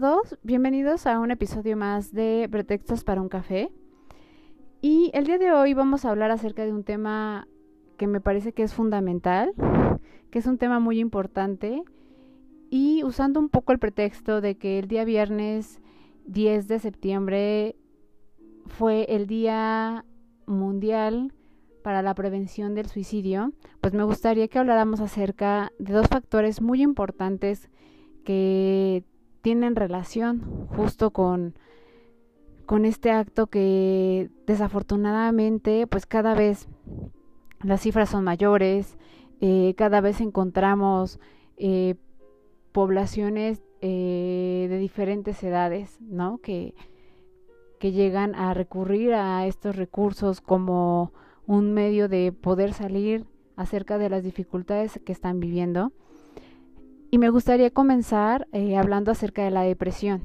Todos, bienvenidos a un episodio más de Pretextos para un café. Y el día de hoy vamos a hablar acerca de un tema que me parece que es fundamental, que es un tema muy importante y usando un poco el pretexto de que el día viernes 10 de septiembre fue el Día Mundial para la Prevención del Suicidio, pues me gustaría que habláramos acerca de dos factores muy importantes que tienen relación justo con con este acto que desafortunadamente pues cada vez las cifras son mayores, eh, cada vez encontramos eh, poblaciones eh, de diferentes edades, ¿no? Que, que llegan a recurrir a estos recursos como un medio de poder salir acerca de las dificultades que están viviendo. Y me gustaría comenzar hablando acerca de la depresión.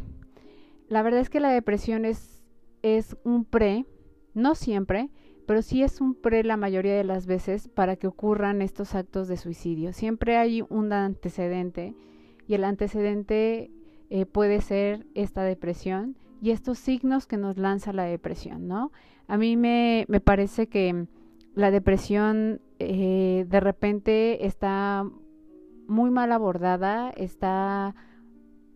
La verdad es que la depresión es es un pre, no siempre, pero sí es un pre la mayoría de las veces para que ocurran estos actos de suicidio. Siempre hay un antecedente y el antecedente eh, puede ser esta depresión y estos signos que nos lanza la depresión, ¿no? A mí me, me parece que la depresión eh, de repente está muy mal abordada, está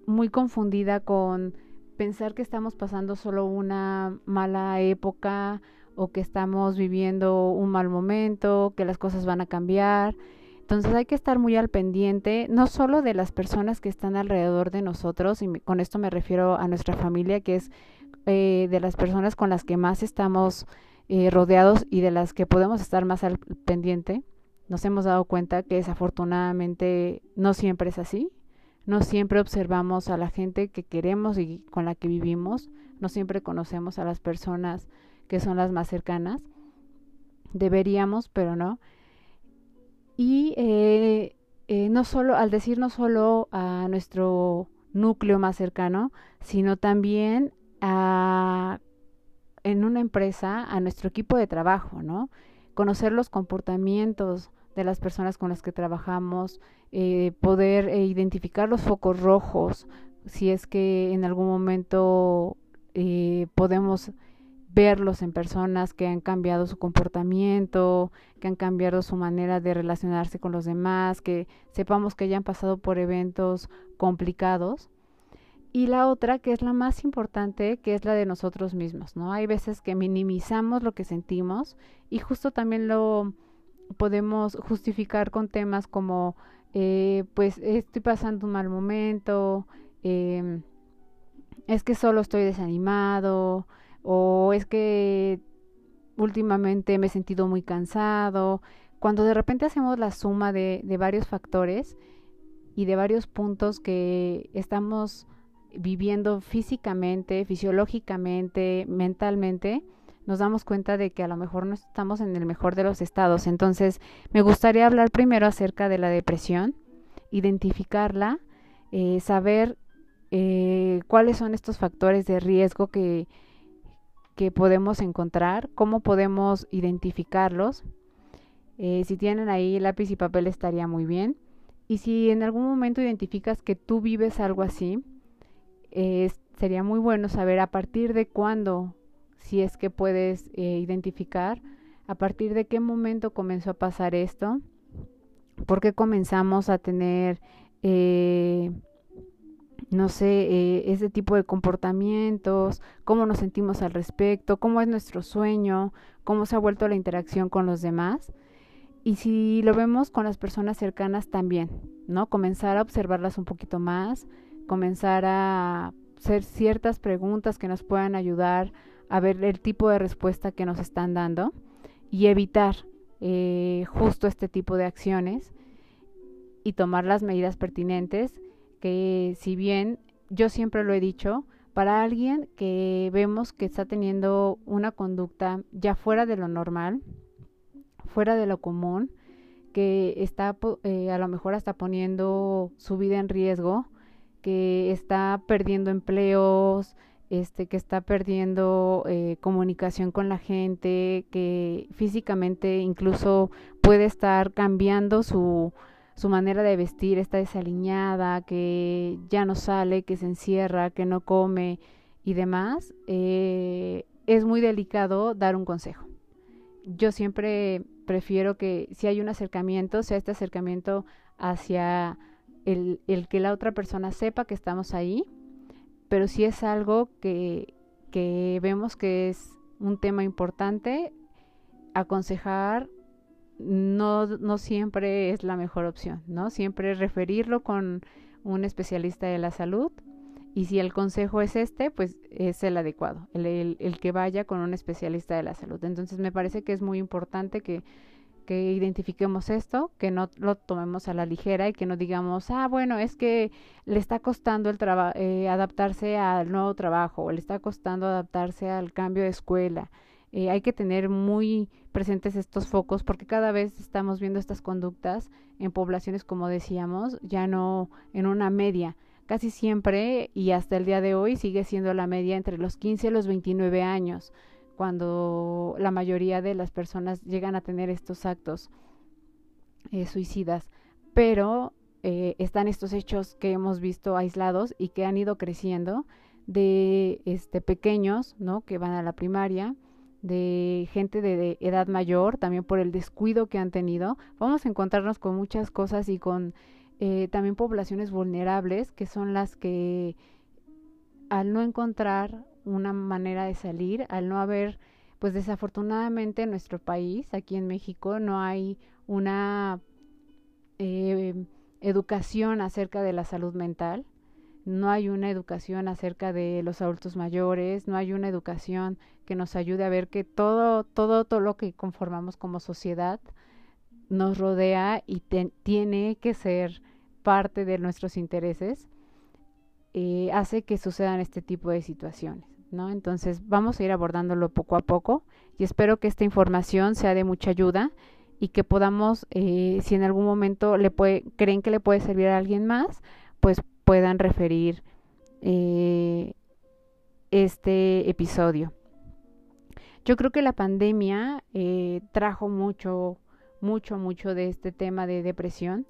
muy confundida con pensar que estamos pasando solo una mala época o que estamos viviendo un mal momento, que las cosas van a cambiar. Entonces hay que estar muy al pendiente, no solo de las personas que están alrededor de nosotros, y con esto me refiero a nuestra familia, que es eh, de las personas con las que más estamos eh, rodeados y de las que podemos estar más al pendiente. Nos hemos dado cuenta que desafortunadamente no siempre es así, no siempre observamos a la gente que queremos y con la que vivimos, no siempre conocemos a las personas que son las más cercanas. Deberíamos, pero no. Y eh, eh, no solo, al decir no solo a nuestro núcleo más cercano, sino también a, en una empresa, a nuestro equipo de trabajo, ¿no? Conocer los comportamientos de las personas con las que trabajamos, eh, poder eh, identificar los focos rojos, si es que en algún momento eh, podemos verlos en personas que han cambiado su comportamiento, que han cambiado su manera de relacionarse con los demás, que sepamos que hayan pasado por eventos complicados. Y la otra, que es la más importante, que es la de nosotros mismos, ¿no? Hay veces que minimizamos lo que sentimos y justo también lo podemos justificar con temas como eh, pues estoy pasando un mal momento, eh, es que solo estoy desanimado o es que últimamente me he sentido muy cansado. Cuando de repente hacemos la suma de, de varios factores y de varios puntos que estamos viviendo físicamente, fisiológicamente, mentalmente, nos damos cuenta de que a lo mejor no estamos en el mejor de los estados. Entonces, me gustaría hablar primero acerca de la depresión, identificarla, eh, saber eh, cuáles son estos factores de riesgo que, que podemos encontrar, cómo podemos identificarlos. Eh, si tienen ahí lápiz y papel estaría muy bien. Y si en algún momento identificas que tú vives algo así, sería muy bueno saber a partir de cuándo si es que puedes eh, identificar a partir de qué momento comenzó a pasar esto, por qué comenzamos a tener, eh, no sé, eh, ese tipo de comportamientos, cómo nos sentimos al respecto, cómo es nuestro sueño, cómo se ha vuelto la interacción con los demás. Y si lo vemos con las personas cercanas también, ¿no? Comenzar a observarlas un poquito más, comenzar a hacer ciertas preguntas que nos puedan ayudar a ver el tipo de respuesta que nos están dando y evitar eh, justo este tipo de acciones y tomar las medidas pertinentes que si bien yo siempre lo he dicho, para alguien que vemos que está teniendo una conducta ya fuera de lo normal, fuera de lo común, que está eh, a lo mejor hasta poniendo su vida en riesgo, que está perdiendo empleos, este, que está perdiendo eh, comunicación con la gente, que físicamente incluso puede estar cambiando su, su manera de vestir, está desaliñada, que ya no sale, que se encierra, que no come y demás, eh, es muy delicado dar un consejo. Yo siempre prefiero que si hay un acercamiento, sea este acercamiento hacia el, el que la otra persona sepa que estamos ahí, pero si es algo que, que vemos que es un tema importante, aconsejar no, no siempre es la mejor opción, ¿no? Siempre referirlo con un especialista de la salud y si el consejo es este, pues es el adecuado, el, el, el, que vaya con un especialista de la salud. Entonces me parece que es muy importante que que identifiquemos esto, que no lo tomemos a la ligera y que no digamos, ah, bueno, es que le está costando el eh, adaptarse al nuevo trabajo, o le está costando adaptarse al cambio de escuela. Eh, hay que tener muy presentes estos focos porque cada vez estamos viendo estas conductas en poblaciones, como decíamos, ya no en una media. Casi siempre y hasta el día de hoy sigue siendo la media entre los 15 y los 29 años cuando la mayoría de las personas llegan a tener estos actos eh, suicidas. Pero eh, están estos hechos que hemos visto aislados y que han ido creciendo de este, pequeños, ¿no? Que van a la primaria, de gente de, edad mayor, también por el descuido que han tenido. Vamos a encontrarnos con muchas cosas y con eh, también poblaciones vulnerables, que son las que al no encontrar una manera de salir, al no haber, pues desafortunadamente en nuestro país, aquí en México, no hay una eh, educación acerca de la salud mental, no hay una educación acerca de los adultos mayores, no hay una educación que nos ayude a ver que todo, todo, todo lo que conformamos como sociedad nos rodea y tiene que ser parte de nuestros intereses, eh, hace que sucedan este tipo de situaciones. Entonces vamos a ir abordándolo poco a poco y espero que esta información sea de mucha ayuda y que podamos, eh, si en algún momento creen que le puede servir a alguien más, pues puedan referir eh, este episodio. Yo creo que la pandemia eh, trajo mucho, mucho, mucho de este tema de depresión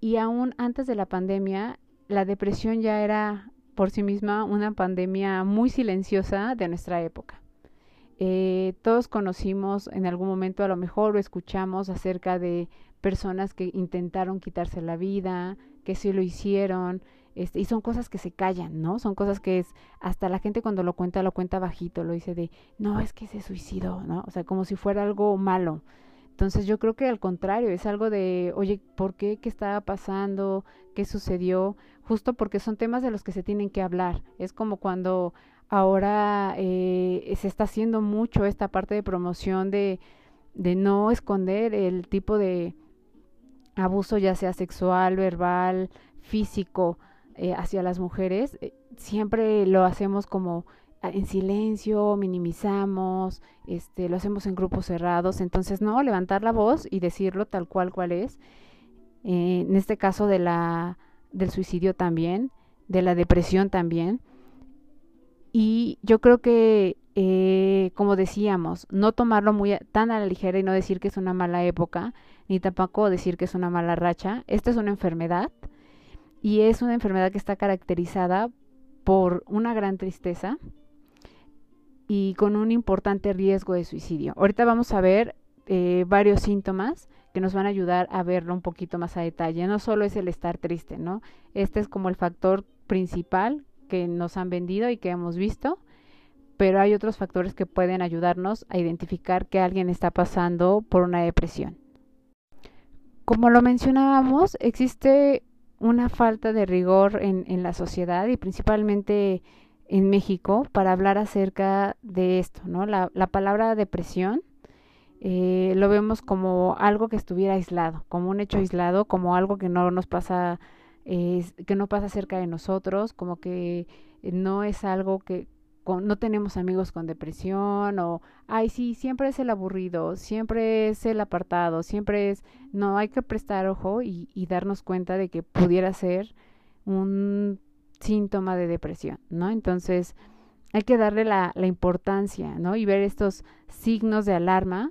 y aún antes de la pandemia la depresión ya era por sí misma una pandemia muy silenciosa de nuestra época. Eh, todos conocimos en algún momento a lo mejor o escuchamos acerca de personas que intentaron quitarse la vida, que sí lo hicieron, este, y son cosas que se callan, ¿no? Son cosas que es, hasta la gente cuando lo cuenta, lo cuenta bajito, lo dice de, no, es que se suicidó, ¿no? O sea, como si fuera algo malo. Entonces yo creo que al contrario, es algo de, oye, ¿por qué? ¿Qué estaba pasando? ¿Qué sucedió? Justo porque son temas de los que se tienen que hablar. Es como cuando ahora eh, se está haciendo mucho esta parte de promoción de, no esconder el tipo de abuso, ya sea sexual, verbal, físico, eh, hacia las mujeres. Eh, siempre lo hacemos como en silencio, minimizamos, este, lo hacemos en grupos cerrados, entonces no, levantar la voz y decirlo tal cual cual es. Eh, en este caso de la del suicidio también, de la depresión también. Y yo creo que, eh, como decíamos, no tomarlo muy tan a la ligera y no decir que es una mala época, ni tampoco decir que es una mala racha. Esta es una enfermedad y es una enfermedad que está caracterizada por una gran tristeza, y con un importante riesgo de suicidio. Ahorita vamos a ver eh, varios síntomas que nos van a ayudar a verlo un poquito más a detalle. No solo es el estar triste, ¿no? Este es como el factor principal que nos han vendido y que hemos visto, pero hay otros factores que pueden ayudarnos a identificar que alguien está pasando por una depresión. Como lo mencionábamos, existe una falta de rigor en, en la sociedad y principalmente en México para hablar acerca de esto, ¿no? La, la palabra depresión eh, lo vemos como algo que estuviera aislado, como un hecho aislado, como algo que no nos pasa, que no pasa cerca de nosotros, como que no es algo que no tenemos amigos con depresión o, ay, sí, siempre es el aburrido, siempre es el apartado, siempre es, no, hay que prestar ojo y darnos cuenta de que pudiera ser un síntoma de depresión, ¿no? Entonces, hay que darle la, la importancia, ¿no? Y ver estos signos de alarma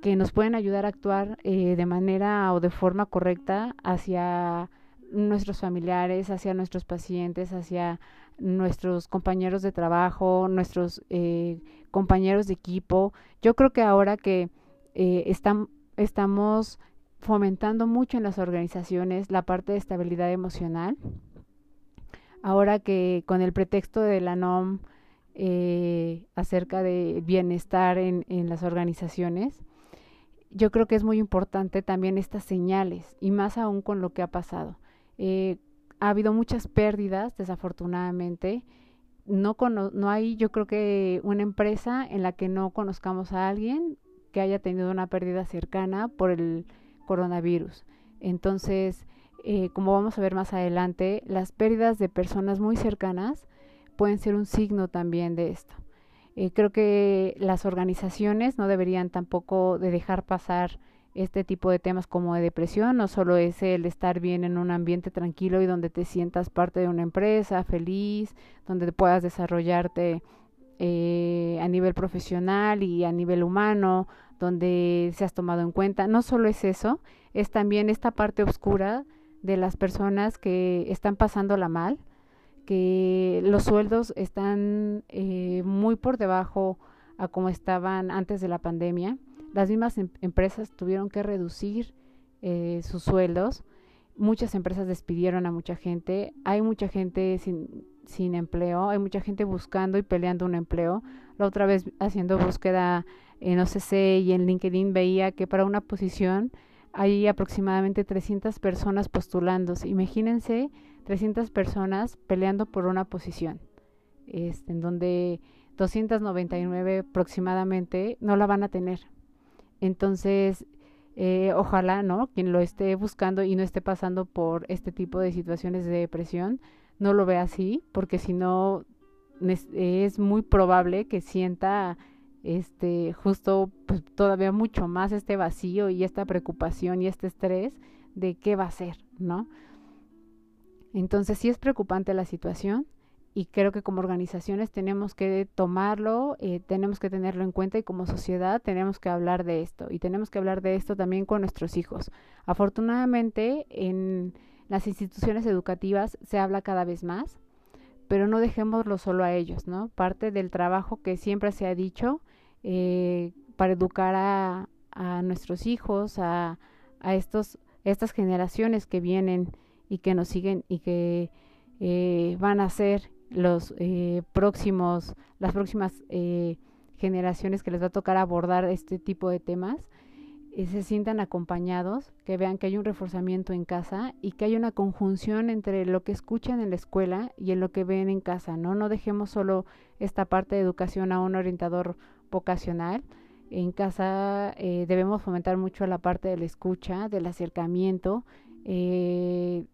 que nos pueden ayudar a actuar eh, de manera o de forma correcta hacia nuestros familiares, hacia nuestros pacientes, hacia nuestros compañeros de trabajo, nuestros eh, compañeros de equipo. Yo creo que ahora que eh, estamos fomentando mucho en las organizaciones la parte de estabilidad emocional, ahora que con el pretexto de la NOM eh, acerca de bienestar en, en las organizaciones, yo creo que es muy importante también estas señales y más aún con lo que ha pasado. Eh, ha habido muchas pérdidas, desafortunadamente. No, no hay, yo creo que una empresa en la que no conozcamos a alguien que haya tenido una pérdida cercana por el coronavirus. Entonces, eh, como vamos a ver más adelante, las pérdidas de personas muy cercanas pueden ser un signo también de esto. Eh, creo que las organizaciones no deberían tampoco de dejar pasar este tipo de temas como de depresión, no solo es el estar bien en un ambiente tranquilo y donde te sientas parte de una empresa, feliz, donde puedas desarrollarte eh, a nivel profesional y a nivel humano, donde seas tomado en cuenta. No solo es eso, es también esta parte oscura de las personas que están pasándola mal, que los sueldos están eh, muy por debajo a como estaban antes de la pandemia las mismas em, empresas tuvieron que reducir eh, sus sueldos. Muchas empresas despidieron a mucha gente. Hay mucha gente sin, sin empleo. Hay mucha gente buscando y peleando un empleo. La otra vez haciendo búsqueda en OCC y en LinkedIn veía que para una posición hay aproximadamente 300 personas postulándose. Imagínense 300 personas peleando por una posición, este, en donde 299 aproximadamente no la van a tener entonces, eh, ojalá, ¿no? Quien lo esté buscando y no esté pasando por este tipo de situaciones de depresión, no lo vea así, porque si no, es muy probable que sienta este justo pues todavía mucho más este vacío y esta preocupación y este estrés de qué va a ser, ¿no? Entonces sí es preocupante la situación, y creo que como organizaciones tenemos que tomarlo, eh, tenemos que tenerlo en cuenta y como sociedad tenemos que hablar de esto y tenemos que hablar de esto también con nuestros hijos. Afortunadamente en las instituciones educativas se habla cada vez más, pero no dejémoslo solo a ellos, ¿no? Parte del trabajo que siempre se ha dicho eh, para educar a, a nuestros hijos, a, a estos, estas generaciones que vienen y que nos siguen y que eh, van a ser los eh, próximos, las próximas eh, generaciones que les va a tocar abordar este tipo de temas, eh, se sientan acompañados, que vean que hay un reforzamiento en casa y que hay una conjunción entre lo que escuchan en la escuela y en lo que ven en casa, ¿no? No dejemos solo esta parte de educación a un orientador vocacional. En casa debemos fomentar mucho la parte de la escucha, del acercamiento, en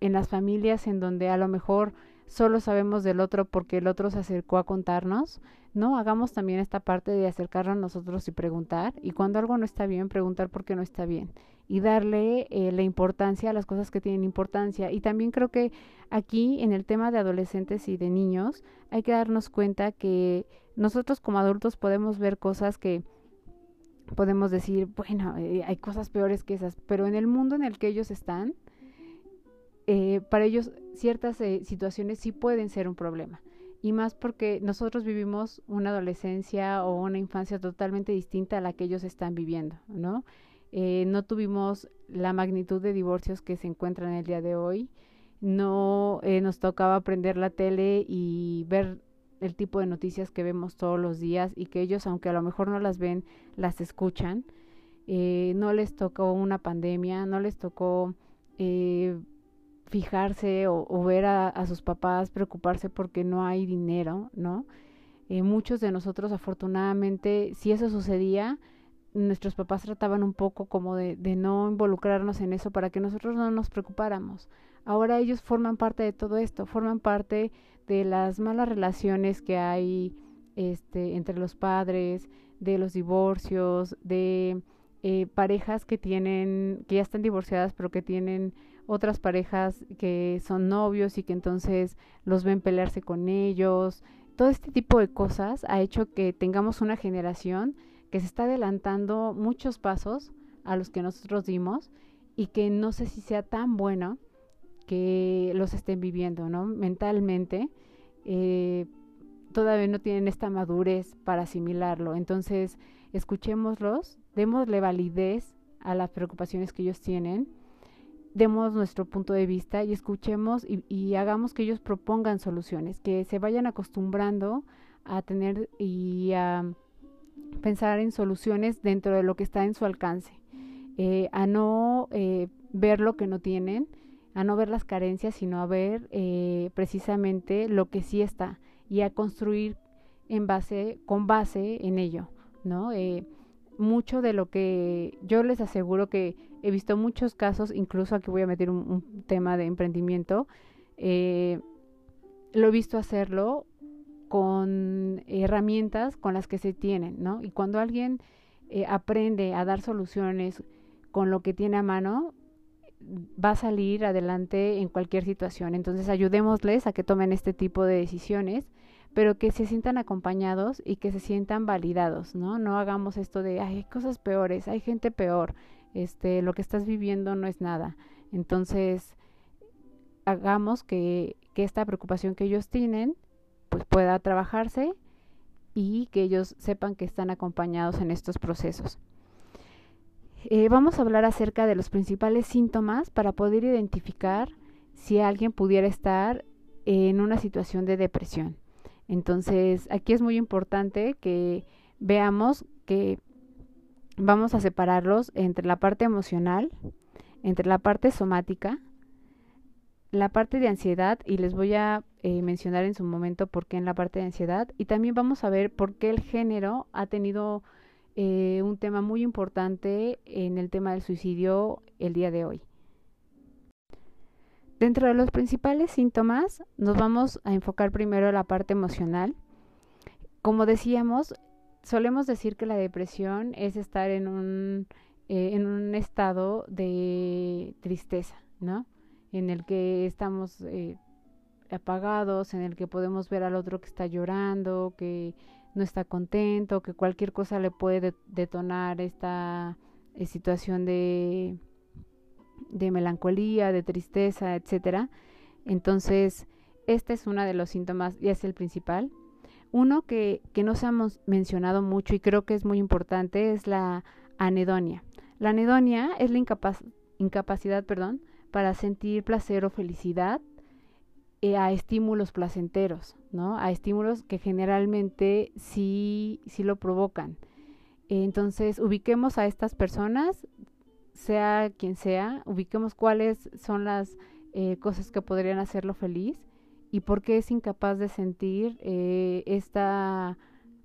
las familias en donde a lo mejor solo sabemos del otro porque el otro se acercó a contarnos, ¿no? Hagamos también esta parte de acercarnos a nosotros y preguntar, y cuando algo no está bien, preguntar por qué no está bien, y darle eh, la importancia a las cosas que tienen importancia. Y también creo que aquí, en el tema de adolescentes y de niños, hay que darnos cuenta que nosotros como adultos podemos ver cosas que podemos decir, bueno, eh, hay cosas peores que esas, pero en el mundo en el que ellos están, eh, para ellos ciertas eh, situaciones sí pueden ser un problema. Y más porque nosotros vivimos una adolescencia o una infancia totalmente distinta a la que ellos están viviendo, ¿no? Eh, no tuvimos la magnitud de divorcios que se encuentran el día de hoy. No nos tocaba prender la tele y ver el tipo de noticias que vemos todos los días y que ellos, aunque a lo mejor no las ven, las escuchan. no les tocó una pandemia, no les tocó fijarse o, ver a, sus papás preocuparse porque no hay dinero, ¿no? Eh, muchos de nosotros, afortunadamente, si eso sucedía, nuestros papás trataban un poco como de no involucrarnos en eso para que nosotros no nos preocupáramos. Ahora ellos forman parte de todo esto, forman parte de las malas relaciones que hay este, entre los padres, de los divorcios, de eh, parejas que tienen, que ya están divorciadas, pero que tienen otras parejas que son novios y que entonces los ven pelearse con ellos. Todo este tipo de cosas ha hecho que tengamos una generación que se está adelantando muchos pasos a los que nosotros dimos y que no sé si sea tan bueno que los estén viviendo, ¿no? Mentalmente. Eh, todavía no tienen esta madurez para asimilarlo. Entonces, escuchémoslos, démosle validez a las preocupaciones que ellos tienen, demos nuestro punto de vista y escuchemos y, hagamos que ellos propongan soluciones, que se vayan acostumbrando a tener y a pensar en soluciones dentro de lo que está en su alcance, eh, a no eh, ver lo que no tienen, a no ver las carencias, sino a ver eh, precisamente lo que sí está y a construir en base, con base en ello, ¿no? Eh, mucho de lo que yo les aseguro que he visto muchos casos, incluso aquí voy a meter un, tema de emprendimiento, eh, lo he visto hacerlo con herramientas con las que se tienen, ¿no? Y cuando alguien eh, aprende a dar soluciones con lo que tiene a mano, va a salir adelante en cualquier situación. Entonces ayudémosles a que tomen este tipo de decisiones pero que se sientan acompañados y que se sientan validados, ¿no? No hagamos esto de, hay cosas peores, hay gente peor, este, lo que estás viviendo no es nada. Entonces, hagamos que, que esta preocupación que ellos tienen, pues pueda trabajarse y que ellos sepan que están acompañados en estos procesos. Eh, vamos a hablar acerca de los principales síntomas para poder identificar si alguien pudiera estar en una situación de depresión. Entonces, aquí es muy importante que veamos que vamos a separarlos entre la parte emocional, entre la parte somática, la parte de ansiedad, y les voy a eh, mencionar en su momento por qué en la parte de ansiedad, y también vamos a ver por qué el género ha tenido eh, un tema muy importante en el tema del suicidio el día de hoy. Dentro de los principales síntomas nos vamos a enfocar primero en la parte emocional. Como decíamos, solemos decir que la depresión es estar en un, eh, en un estado de tristeza, ¿no? En el que estamos eh, apagados, en el que podemos ver al otro que está llorando, que no está contento, que cualquier cosa le puede detonar esta eh, situación de de melancolía, de tristeza, etcétera. Entonces, este es uno de los síntomas y es el principal. Uno que, que se hemos mencionado mucho y creo que es muy importante es la anedonia. La anedonia es la incapacidad perdón, para sentir placer o felicidad eh, a estímulos placenteros, ¿no? A estímulos que generalmente sí, sí lo provocan. Entonces, ubiquemos a estas personas sea quien sea, ubiquemos cuáles son las eh, cosas que podrían hacerlo feliz y por qué es incapaz de sentir eh, esta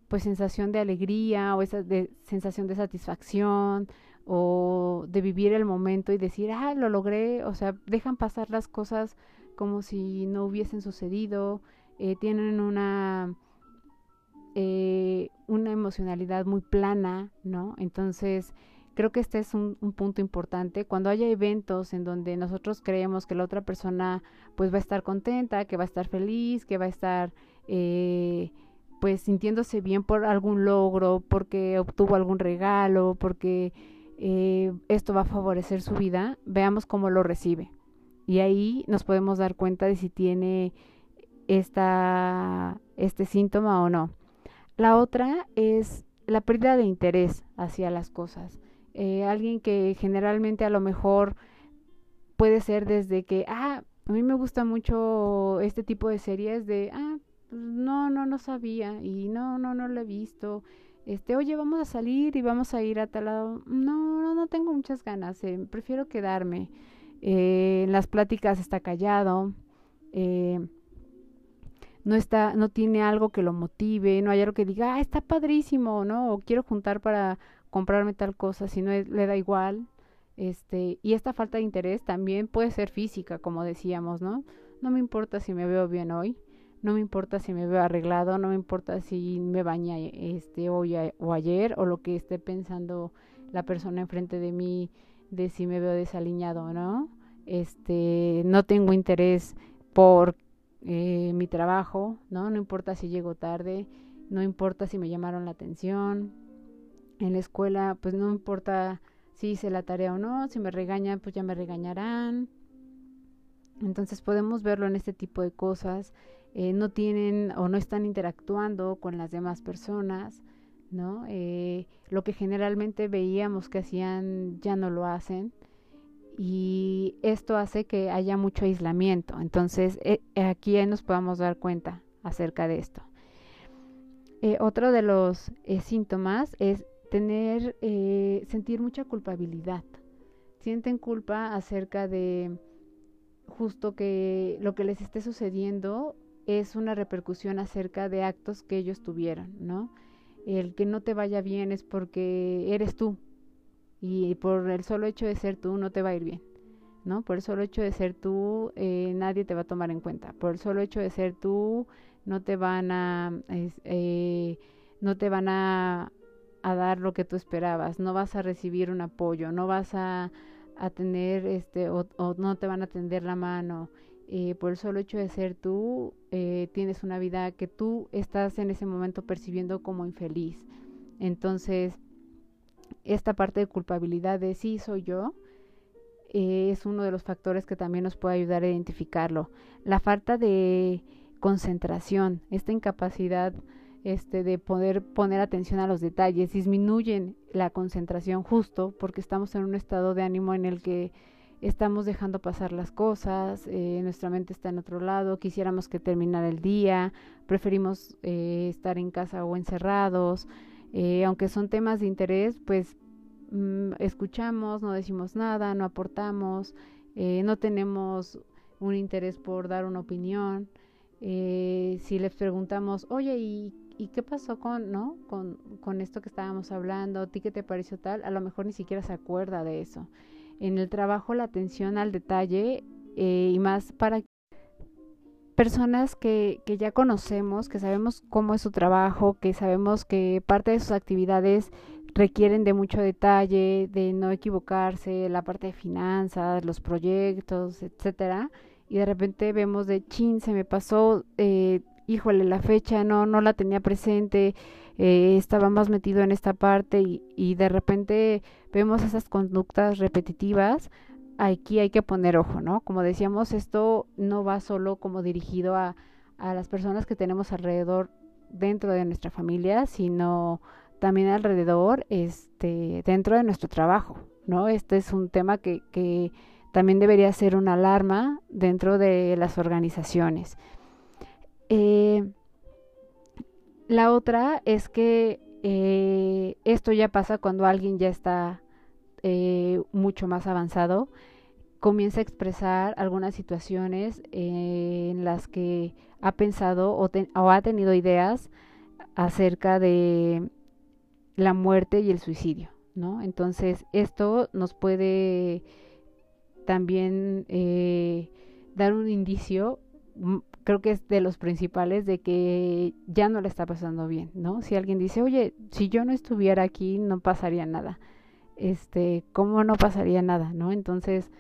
pues sensación de alegría o esa de, sensación de satisfacción o de vivir el momento y decir, ah, lo logré, o sea, dejan pasar las cosas como si no hubiesen sucedido, eh, tienen una una emocionalidad muy plana, ¿no? Entonces, Creo que este es un, punto importante. Cuando haya eventos en donde nosotros creemos que la otra persona pues va a estar contenta, que va a estar feliz, que va a estar eh, pues sintiéndose bien por algún logro, porque obtuvo algún regalo, porque eh, esto va a favorecer su vida, veamos cómo lo recibe. Y ahí nos podemos dar cuenta de si tiene esta, este síntoma o no. La otra es la pérdida de interés hacia las cosas. Eh, alguien que generalmente a lo mejor puede ser desde que, ah, a mí me gusta mucho este tipo de series de, ah, pues no, no, no sabía y no, no, no lo he visto. Este, oye, vamos a salir y vamos a ir a tal lado. No, no, no tengo muchas ganas, eh, prefiero quedarme. Eh, en las pláticas está callado. no está, no tiene algo que lo motive, no hay algo que diga, ah, está padrísimo, ¿no? O quiero juntar para comprarme tal cosa si no le da igual. Este, y esta falta de interés también puede ser física, como decíamos, ¿no? No me importa si me veo bien hoy, no me importa si me veo arreglado, no me importa si me baña este hoy o ayer o lo que esté pensando la persona enfrente de mí de si me veo desaliñado o no. Este, no tengo interés por eh, mi trabajo, ¿no? No importa si llego tarde, no importa si me llamaron la atención. En la escuela, pues no importa si hice la tarea o no, si me regañan, pues ya me regañarán. Entonces podemos verlo en este tipo de cosas. Eh, no tienen o no están interactuando con las demás personas, ¿no? Eh, lo que generalmente veíamos que hacían ya no lo hacen y esto hace que haya mucho aislamiento. Entonces eh, aquí nos podemos dar cuenta acerca de esto. otro de los síntomas es tener, sentir mucha culpabilidad. Sienten culpa acerca de justo que lo que les esté sucediendo es una repercusión acerca de actos que ellos tuvieron, ¿no? El que no te vaya bien es porque eres tú y por el solo hecho de ser tú no te va a ir bien, ¿no? Por el solo hecho de ser tú eh, nadie te va a tomar en cuenta, por el solo hecho de ser tú no te van a eh, no te van a, a dar lo que tú esperabas, no vas a recibir un apoyo, no vas a a tener, este, o, no te van a tender la mano. Eh, por el solo hecho de ser tú, tienes una vida que tú estás en ese momento percibiendo como infeliz. Entonces, esta parte de culpabilidad de sí soy yo, eh, es uno de los factores que también nos puede ayudar a identificarlo. La falta de concentración, esta incapacidad este, de poder poner atención a los detalles, disminuyen la concentración justo porque estamos en un estado de ánimo en el que estamos dejando pasar las cosas, eh, nuestra mente está en otro lado, quisiéramos que terminara el día, preferimos eh, estar en casa o encerrados, eh, aunque son temas de interés, pues mm, escuchamos, no decimos nada, no aportamos, no tenemos un interés por dar una opinión. si les preguntamos, oye, ¿y ¿y qué pasó con, no? Con, con esto que estábamos hablando? ¿A ti qué te pareció tal? A lo mejor ni siquiera se acuerda de eso. En el trabajo la atención al detalle eh, y más para personas que, que ya conocemos, que sabemos cómo es su trabajo, que sabemos que parte de sus actividades requieren de mucho detalle, de no equivocarse, la parte de finanzas, los proyectos, etcétera, y de repente vemos de chin, se me pasó eh, híjole, la fecha no, no la tenía presente, eh, estaba más metido en esta parte y, y de repente vemos esas conductas repetitivas, aquí hay que poner ojo, ¿no? Como decíamos, esto no va solo como dirigido a, a las personas que tenemos alrededor dentro de nuestra familia, sino también alrededor, este, dentro de nuestro trabajo, ¿no? Este es un tema que, que también debería ser una alarma dentro de las organizaciones. Eh, la otra es que eh, esto ya pasa cuando alguien ya está eh, mucho más avanzado, comienza a expresar algunas situaciones en las que ha pensado o, o ha tenido ideas acerca de la muerte y el suicidio, ¿no? Entonces esto nos puede también dar un indicio creo que es de los principales de que ya no le está pasando bien, ¿no? Si alguien dice, oye, si yo no estuviera aquí no pasaría nada, este, ¿cómo no pasaría nada, no? Entonces,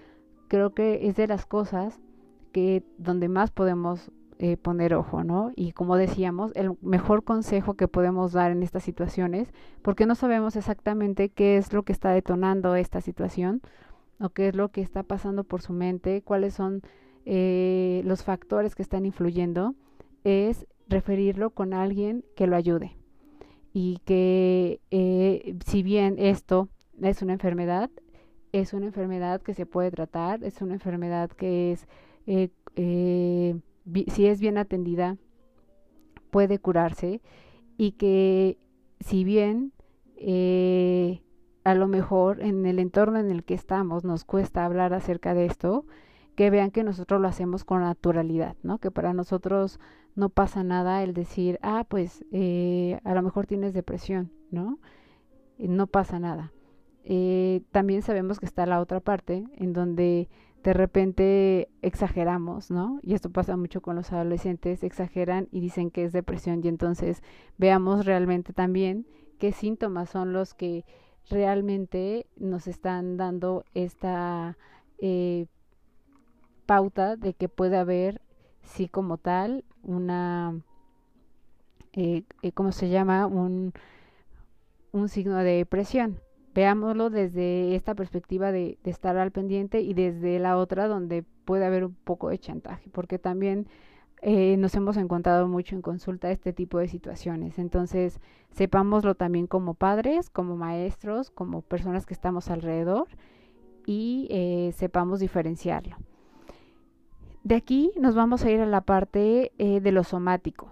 creo que es de las cosas que donde más podemos eh, poner ojo, ¿no? Y como decíamos, el mejor consejo que podemos dar en estas situaciones, porque no sabemos exactamente qué es lo que está detonando esta situación o qué es lo que está pasando por su mente, cuáles son eh, los factores que están influyendo, es referirlo con alguien que lo ayude. Y que eh, si bien esto es una enfermedad, es una enfermedad que se puede tratar, es una enfermedad que es, eh, si es bien atendida, puede curarse y que si bien a lo mejor en el entorno en el que estamos nos cuesta hablar acerca de esto, que vean que nosotros lo hacemos con naturalidad, ¿no? Que para nosotros no pasa nada el decir, ah, pues eh, a lo mejor tienes depresión, ¿no? no pasa nada. Eh, también sabemos que está la otra parte en donde de repente exageramos, ¿no? Y esto pasa mucho con los adolescentes, exageran y dicen que es depresión y entonces veamos realmente también qué síntomas son los que realmente nos están dando esta eh, pauta de que puede haber, sí como tal, una, eh, eh, ¿cómo se llama? Un, un signo de depresión veámoslo desde esta perspectiva de, estar al pendiente y desde la otra donde puede haber un poco de chantaje, porque también eh, nos hemos encontrado mucho en consulta este tipo de situaciones. Entonces, sepámoslo también como padres, como maestros, como personas que estamos alrededor y eh, sepamos diferenciarlo. De aquí nos vamos a ir a la parte eh, de lo somático.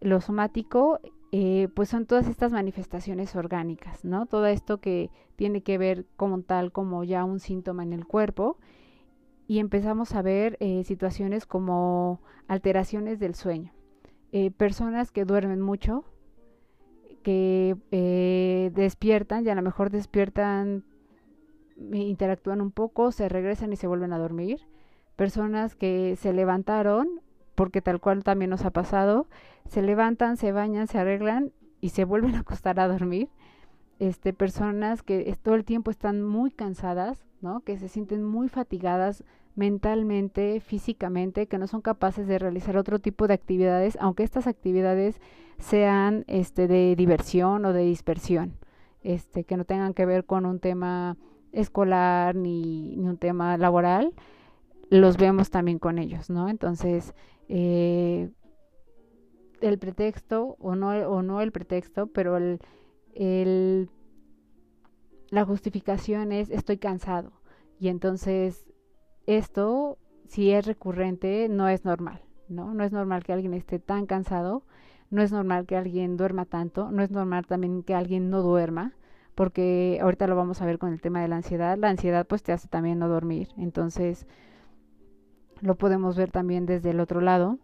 Lo somático eh, pues son todas estas manifestaciones orgánicas, ¿no? Todo esto que tiene que ver como tal, como ya un síntoma en el cuerpo, y empezamos a ver eh, situaciones como alteraciones del sueño. Eh, personas que duermen mucho, que despiertan y a lo mejor despiertan, interactúan un poco, se regresan y se vuelven a dormir. Personas que se levantaron porque tal cual también nos ha pasado, se levantan, se bañan, se arreglan y se vuelven a acostar a dormir. Este, personas que todo el tiempo están muy cansadas, ¿no? Que se sienten muy fatigadas mentalmente, físicamente, que no son capaces de realizar otro tipo de actividades, aunque estas actividades sean este de diversión o de dispersión, este que no tengan que ver con un tema escolar ni, ni un tema laboral, los vemos también con ellos, ¿no? Entonces, eh, el pretexto o no, o no el pretexto, pero el, el, la justificación es estoy cansado. Y entonces esto, si es recurrente, no es normal, ¿no? No es normal que alguien esté tan cansado, no es normal que alguien duerma tanto, no es normal también que alguien no duerma, porque ahorita lo vamos a ver con el tema de la ansiedad. La ansiedad pues te hace también no dormir. Entonces, lo podemos ver también desde el otro lado.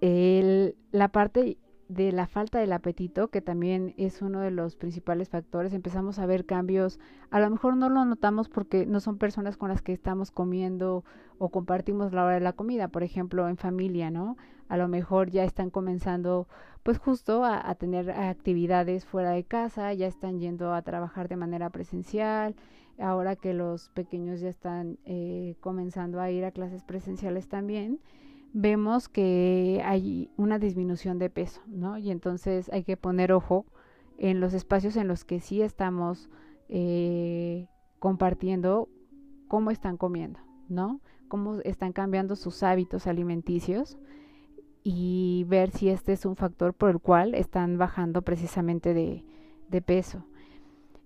El, la parte de la falta del apetito, que también es uno de los principales factores, empezamos a ver cambios, a lo mejor no lo notamos porque no son personas con las que estamos comiendo o compartimos la hora de la comida, por ejemplo, en familia, ¿no? A lo mejor ya están comenzando, pues justo a, a tener actividades fuera de casa, ya están yendo a trabajar de manera presencial, ahora que los pequeños ya están eh, comenzando a ir a clases presenciales también, vemos que hay una disminución de peso, ¿no? Y entonces hay que poner ojo en los espacios en los que sí estamos eh, compartiendo cómo están comiendo, ¿no? Cómo están cambiando sus hábitos alimenticios y ver si este es un factor por el cual están bajando precisamente de peso.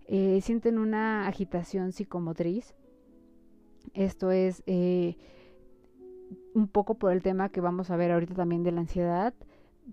Eh, sienten una agitación psicomotriz. Esto es eh, un poco por el tema que vamos a ver ahorita también de la ansiedad,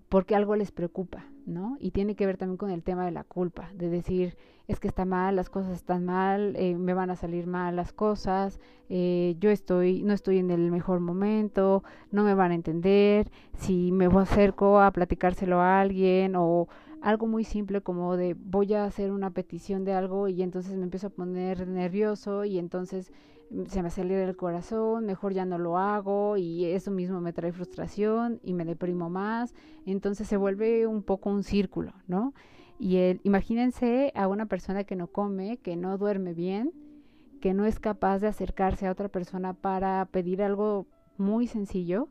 porque algo les preocupa, ¿no? Y tiene que ver también con el tema de la culpa, de decir, es que está mal, las cosas están mal, eh, me van a salir mal las cosas, yo estoy, no estoy en el mejor momento, no me van a entender, si me acerco a platicárselo a alguien o algo muy simple como de voy a hacer una petición de algo y entonces me empiezo a poner nervioso y entonces mm, se me acelera el corazón, mejor ya no lo hago y eso mismo me trae frustración y me deprimo más, entonces se vuelve un poco un círculo, ¿no? Y el, imagínense a una persona que no come, que no duerme bien, que no es capaz de acercarse a otra persona para pedir algo muy sencillo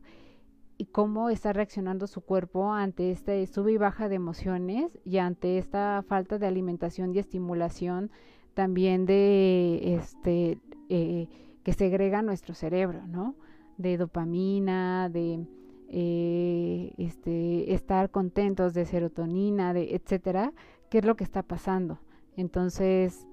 y cómo está reaccionando su cuerpo ante este sube y baja de emociones y ante esta falta de alimentación y estimulación también de este eh, que segrega nuestro cerebro, ¿no? De dopamina, de eh, este, estar contentos, de serotonina, de etcétera, qué es lo que está pasando. Entonces,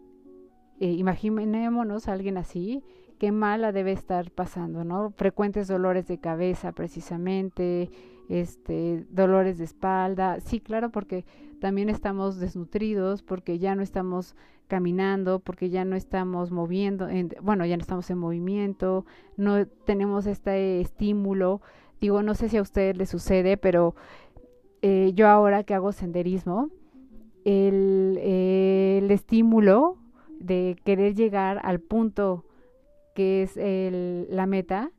eh, imaginémonos a alguien así qué mala debe estar pasando, ¿no? Frecuentes dolores de cabeza precisamente, este, dolores de espalda. Sí, claro, porque también estamos desnutridos, porque ya no estamos caminando, porque ya no estamos moviendo, bueno, ya no estamos en movimiento, no tenemos este estímulo. Digo, no sé si a ustedes les sucede, pero eh, yo ahora que hago senderismo, el, el estímulo de querer llegar al punto que es la meta,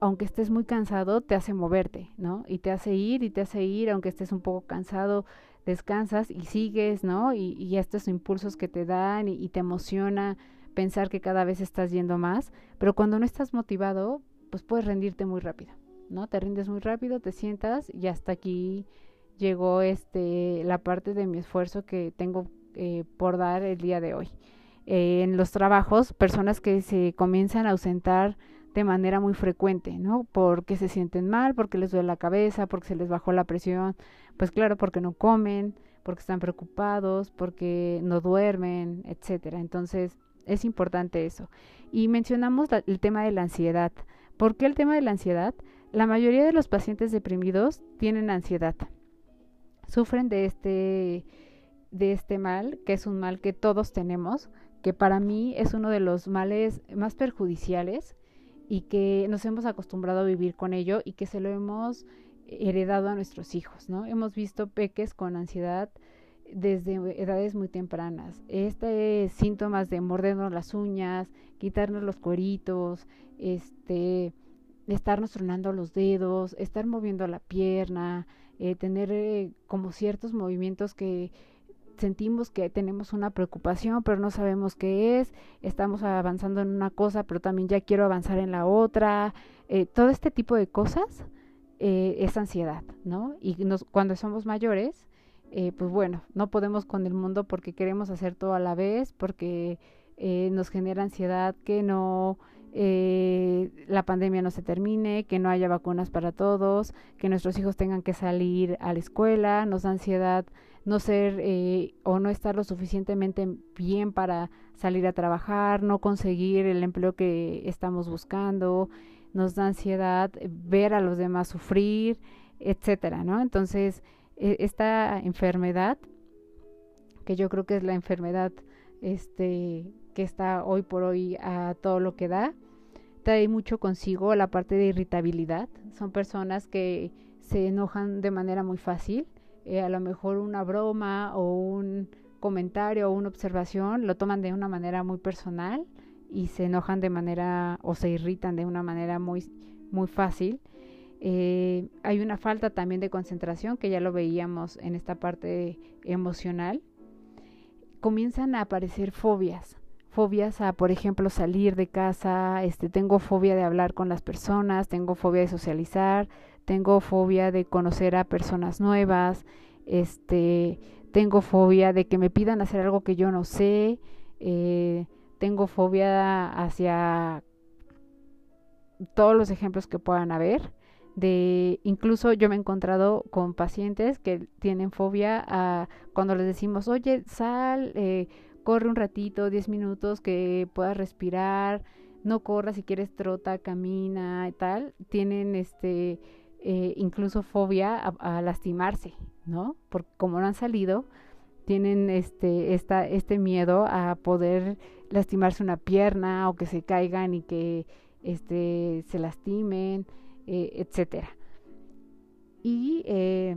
aunque estés muy cansado, te hace moverte, ¿no? Y te hace ir y te hace ir, aunque estés un poco cansado, descansas y sigues, ¿no? Y, estos impulsos que te dan y, te emociona pensar que cada vez estás yendo más, pero cuando no estás motivado, pues puedes rendirte muy rápido, ¿no? Te rindes muy rápido, te sientas y hasta aquí llegó este la parte de mi esfuerzo que tengo eh, por dar el día de hoy. Eh, en los trabajos, personas que se comienzan a ausentar de manera muy frecuente, ¿no? Porque se sienten mal, porque les duele la cabeza, porque se les bajó la presión, pues claro, porque no comen, porque están preocupados, porque no duermen, etcétera. Entonces, es importante eso. Y mencionamos el tema de la ansiedad. ¿Por qué el tema de la ansiedad? La mayoría de los pacientes deprimidos tienen ansiedad. Sufren de este de este mal, que es un mal que todos tenemos, que para mí es uno de los males más perjudiciales y que nos hemos acostumbrado a vivir con ello y que se lo hemos heredado a nuestros hijos, ¿no? Hemos visto peques con ansiedad desde edades muy tempranas. Este síntomas de mordernos las uñas, quitarnos los cueritos, este estarnos tronando los dedos, estar moviendo la pierna, eh, tener eh, como ciertos movimientos que sentimos que tenemos una preocupación, pero no sabemos qué es, estamos avanzando en una cosa, pero también ya quiero avanzar en la otra, eh, todo este tipo de cosas eh, es ansiedad, ¿no? Y nos, cuando somos mayores, eh, pues bueno, no podemos con el mundo porque queremos hacer todo a la vez, porque nos genera ansiedad que no la pandemia no se termine, que no haya vacunas para todos, que nuestros hijos tengan que salir a la escuela, nos da ansiedad no ser eh, o no estar lo suficientemente bien para salir a trabajar, no conseguir el empleo que estamos buscando, nos da ansiedad ver a los demás sufrir, etcétera, ¿no? Entonces, e, esta enfermedad, que yo creo que es la enfermedad este que está hoy por hoy a todo lo que da, trae mucho consigo la parte de irritabilidad. Son personas que se enojan de manera muy fácil, eh, a lo mejor una broma o un comentario o una observación, lo toman de una manera muy personal y se enojan de manera o se irritan de una manera muy, muy fácil. Eh, hay una falta también de concentración, que ya lo veíamos en esta parte emocional. Comienzan a aparecer fobias, fobias a, por ejemplo, salir de casa, este, tengo fobia de hablar con las personas, tengo fobia de socializar, tengo fobia de conocer a personas nuevas, este, tengo fobia de que me pidan hacer algo que yo no sé, eh, tengo fobia hacia todos los ejemplos que puedan haber. De incluso yo me he encontrado con pacientes que tienen fobia a cuando les decimos, oye, sal, eh, corre un ratito, 10 minutos, que puedas respirar, no corras si quieres trota, camina y tal, tienen este eh, incluso fobia a, lastimarse, ¿no? Porque como no han salido, tienen este, esta, este miedo a poder lastimarse una pierna o que se caigan y que este, se lastimen, eh, etcétera. Y eh,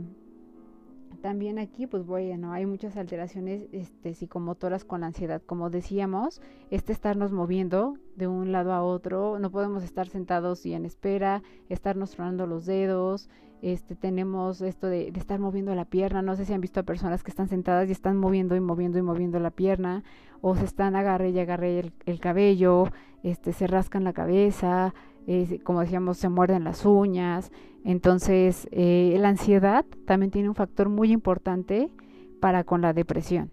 también aquí, pues bueno, hay muchas alteraciones este, psicomotoras con la ansiedad. Como decíamos, este estarnos moviendo de un lado a otro, no podemos estar sentados y en espera, estarnos tronando los dedos, este, tenemos esto de, estar moviendo la pierna, no sé si han visto a personas que están sentadas y están moviendo y moviendo y moviendo la pierna, o se están agarre y agarre el, el cabello, este, se rascan la cabeza, como decíamos, se muerden las uñas. Entonces, eh, la ansiedad también tiene un factor muy importante para con la depresión.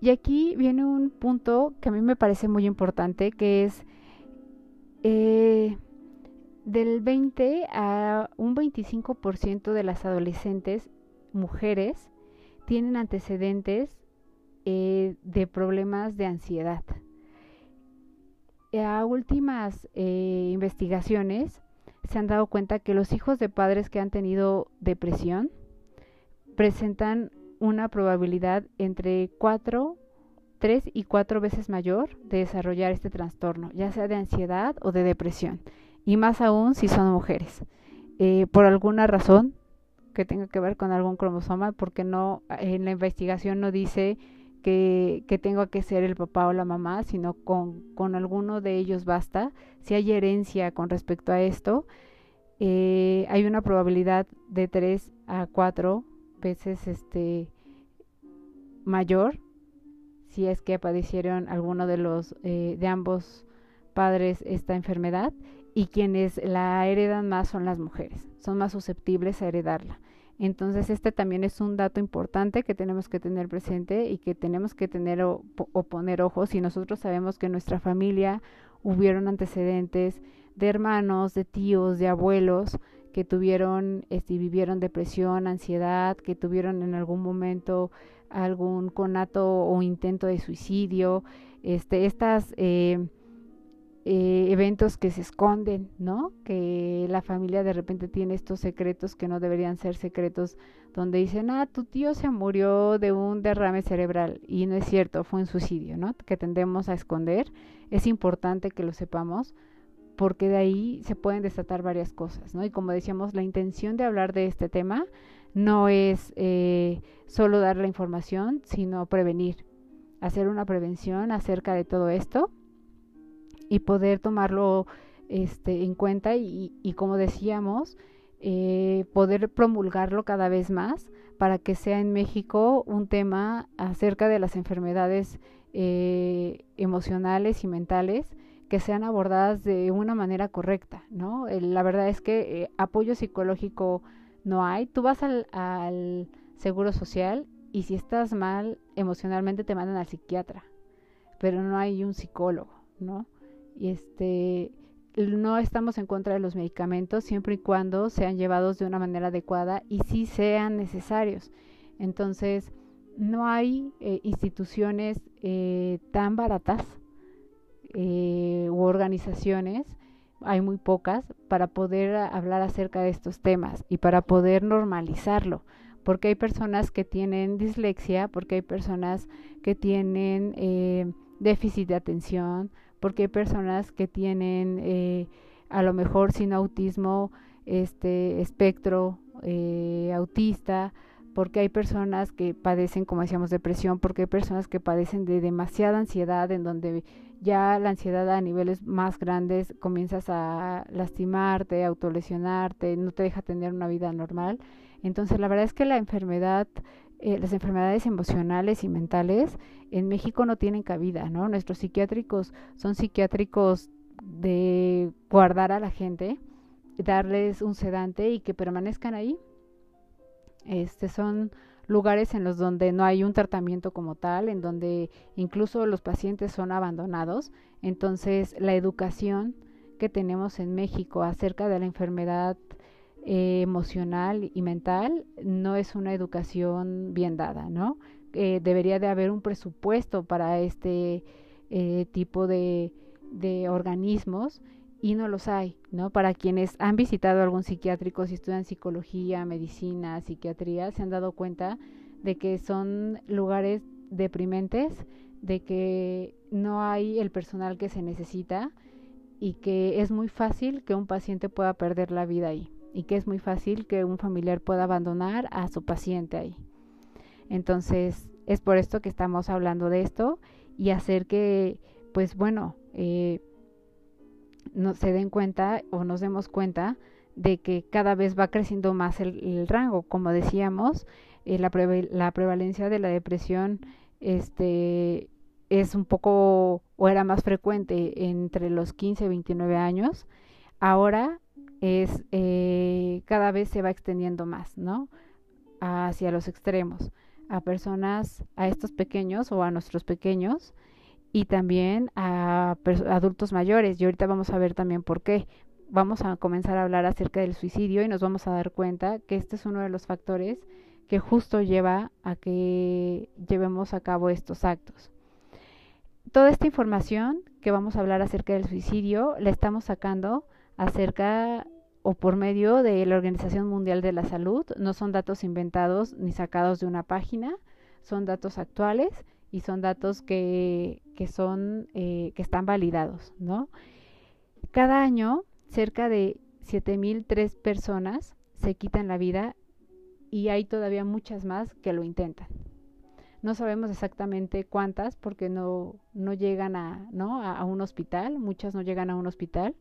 Y aquí viene un punto que a mí me parece muy importante, que es eh, del 20 a un 25% de las adolescentes mujeres tienen antecedentes eh, de problemas de ansiedad a últimas investigaciones se han dado cuenta que los hijos de padres que han tenido depresión presentan una probabilidad entre 4, 3 y 4 veces mayor de desarrollar este trastorno, ya sea de ansiedad o de depresión, y más aún si son mujeres. Eh, por alguna razón, que tenga que ver con algún cromosoma, porque no, en la investigación no dice que, que tenga que ser el papá o la mamá, sino con, con alguno de ellos basta. Si hay herencia con respecto a esto, eh, hay una probabilidad de 3 a 4 veces este mayor si es que padecieron alguno de los eh, de ambos padres esta enfermedad y quienes la heredan más son las mujeres, son más susceptibles a heredarla. Entonces este también es un dato importante que tenemos que tener presente y que tenemos que tener o, poner ojos si nosotros sabemos que en nuestra familia hubieron antecedentes de hermanos, de tíos, de abuelos que tuvieron este, vivieron depresión, ansiedad, que tuvieron en algún momento algún conato o intento de suicidio, este, estas eh, eh, eventos que se esconden, ¿no? Que la familia de repente tiene estos secretos que no deberían ser secretos, donde dicen, ah, tu tío se murió de un derrame cerebral y no es cierto, fue un suicidio, ¿no? Que tendemos a esconder. Es importante que lo sepamos porque de ahí se pueden desatar varias cosas, ¿no? Y como decíamos, la intención de hablar de este tema no es eh, solo dar la información, sino prevenir, hacer una prevención acerca de todo esto y poder tomarlo este, en cuenta y, y como decíamos, eh, poder promulgarlo cada vez más para que sea en México un tema acerca de las enfermedades eh, emocionales y mentales que sean abordadas de una manera correcta, ¿no? la verdad es que apoyo psicológico no hay. Tú vas al, al seguro social y si estás mal emocionalmente te mandan al psiquiatra, pero no hay un psicólogo, ¿no? Y este no estamos en contra de los medicamentos siempre y cuando sean llevados de una manera adecuada y si sean necesarios. Entonces, no hay eh, instituciones eh, tan baratas eh, u organizaciones hay muy pocas, para poder hablar acerca de estos temas y para poder normalizarlo. Porque hay personas que tienen dislexia, porque hay personas que tienen déficit de atención, porque hay personas que tienen eh, a lo mejor sin autismo, este espectro eh, autista, porque hay personas que padecen, como decíamos, depresión, porque hay personas que padecen de demasiada ansiedad, en donde ya la ansiedad a niveles más grandes comienzas a lastimarte, autolesionarte, no te deja tener una vida normal. Entonces, la verdad es que la enfermedad, eh, las enfermedades emocionales y mentales en México no tienen cabida, ¿no? Nuestros psiquiátricos son psiquiátricos de guardar a la gente, darles un sedante y que permanezcan ahí este son lugares en los donde no hay un tratamiento como tal, en donde incluso los pacientes son abandonados. Entonces, la educación que tenemos en México acerca de la enfermedad eh, emocional y mental no es una educación bien dada, ¿no? Eh, debería de haber un presupuesto para este eh, tipo de, de organismos y no los hay, ¿no? Para quienes han visitado algún psiquiátrico, si estudian psicología, medicina, psiquiatría, se han dado cuenta de que son lugares deprimentes, de que no hay el personal que se necesita y que es muy fácil que un paciente pueda perder la vida ahí y que es muy fácil que un familiar pueda abandonar a su paciente ahí. Entonces, es por esto que estamos hablando de esto y hacer que, pues bueno, eh, no, se den cuenta o nos demos cuenta de que cada vez va creciendo más el, rango. Como decíamos, eh, la, la, prevalencia de la depresión este, es un poco o era más frecuente entre los 15 y 29 años. Ahora es eh, cada vez se va extendiendo más, ¿no? Hacia los extremos, a personas, a estos pequeños o a nuestros pequeños y también a adultos mayores. Y ahorita vamos a ver también por qué. Vamos a comenzar a hablar acerca del suicidio y nos vamos a dar cuenta que este es uno de los factores que justo lleva a que llevemos a cabo estos actos. Toda esta información que vamos a hablar acerca del suicidio la estamos sacando acerca o por medio de la Organización Mundial de la Salud. No son datos inventados ni sacados de una página, son datos actuales y son datos que, que son, eh, que están validados, ¿no? Cada año, cerca de 7.003 personas se quitan la vida y hay todavía muchas más que lo intentan. No sabemos exactamente cuántas porque no, no llegan a, ¿no? a, un hospital, muchas no llegan a un hospital,